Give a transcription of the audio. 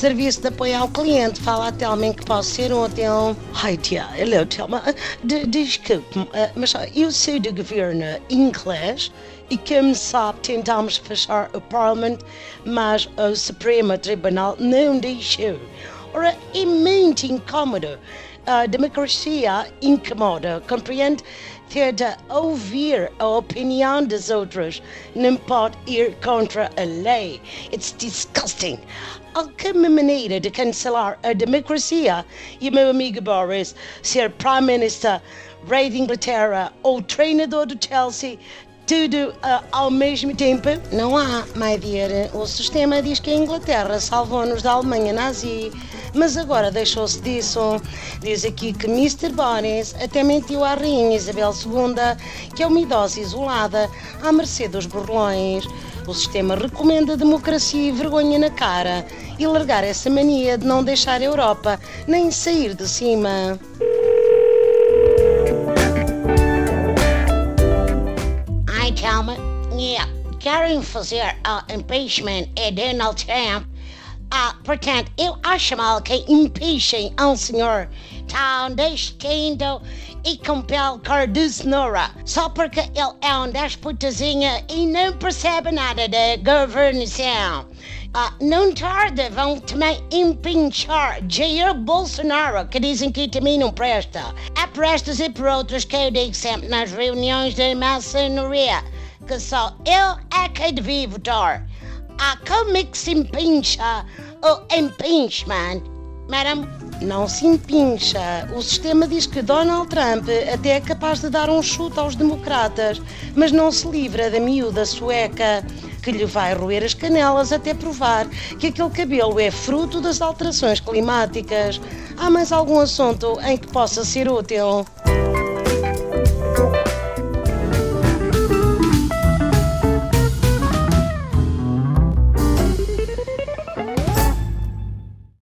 serviço de apoio ao cliente. Fala a Telma em que posso ser útil. Ai, tia, hello, Telma. De, Desculpe-me, uh, mas eu sou do governo inglês e, como sabe, tentámos fechar o Parlamento, mas o Supremo Tribunal não deixou. Ora, é muito incômodo. A democracia incomoda, compreende? Ter de ouvir a opinião dos outros não pode ir contra a lei. It's disgusting. Alguma maneira de cancelar a democracia e meu amigo Boris ser Prime Minister, rei de Inglaterra ou treinador do Chelsea tudo uh, ao mesmo tempo? Não há, my dear. O sistema diz que a Inglaterra salvou-nos da Alemanha nazi, mas agora deixou-se disso. Diz aqui que Mr. Boris até mentiu à Rainha Isabel II, que é uma idosa isolada, à mercê dos burlões. O sistema recomenda democracia e vergonha na cara e largar essa mania de não deixar a Europa nem sair de cima. Calma. Yeah. Querem fazer uh, impeachment é Donald Trump. Uh, portanto, eu acho mal que impeachem ao senhor tão destino e compel Cardoso Nora só porque ele é um desputazinho e não percebe nada da governação. Uh, não tarde vão também empenchar Jair Bolsonaro, que dizem que também não presta. É por estas e por outras que eu digo sempre nas reuniões de maçonaria que só eu é que devia votar. Que se empincha o impeachment, madam? Não se empincha. O sistema diz que Donald Trump até é capaz de dar um chute aos democratas, mas não se livra da miúda sueca que lhe vai roer as canelas até provar que aquele cabelo é fruto das alterações climáticas. Há mais algum assunto em que possa ser útil?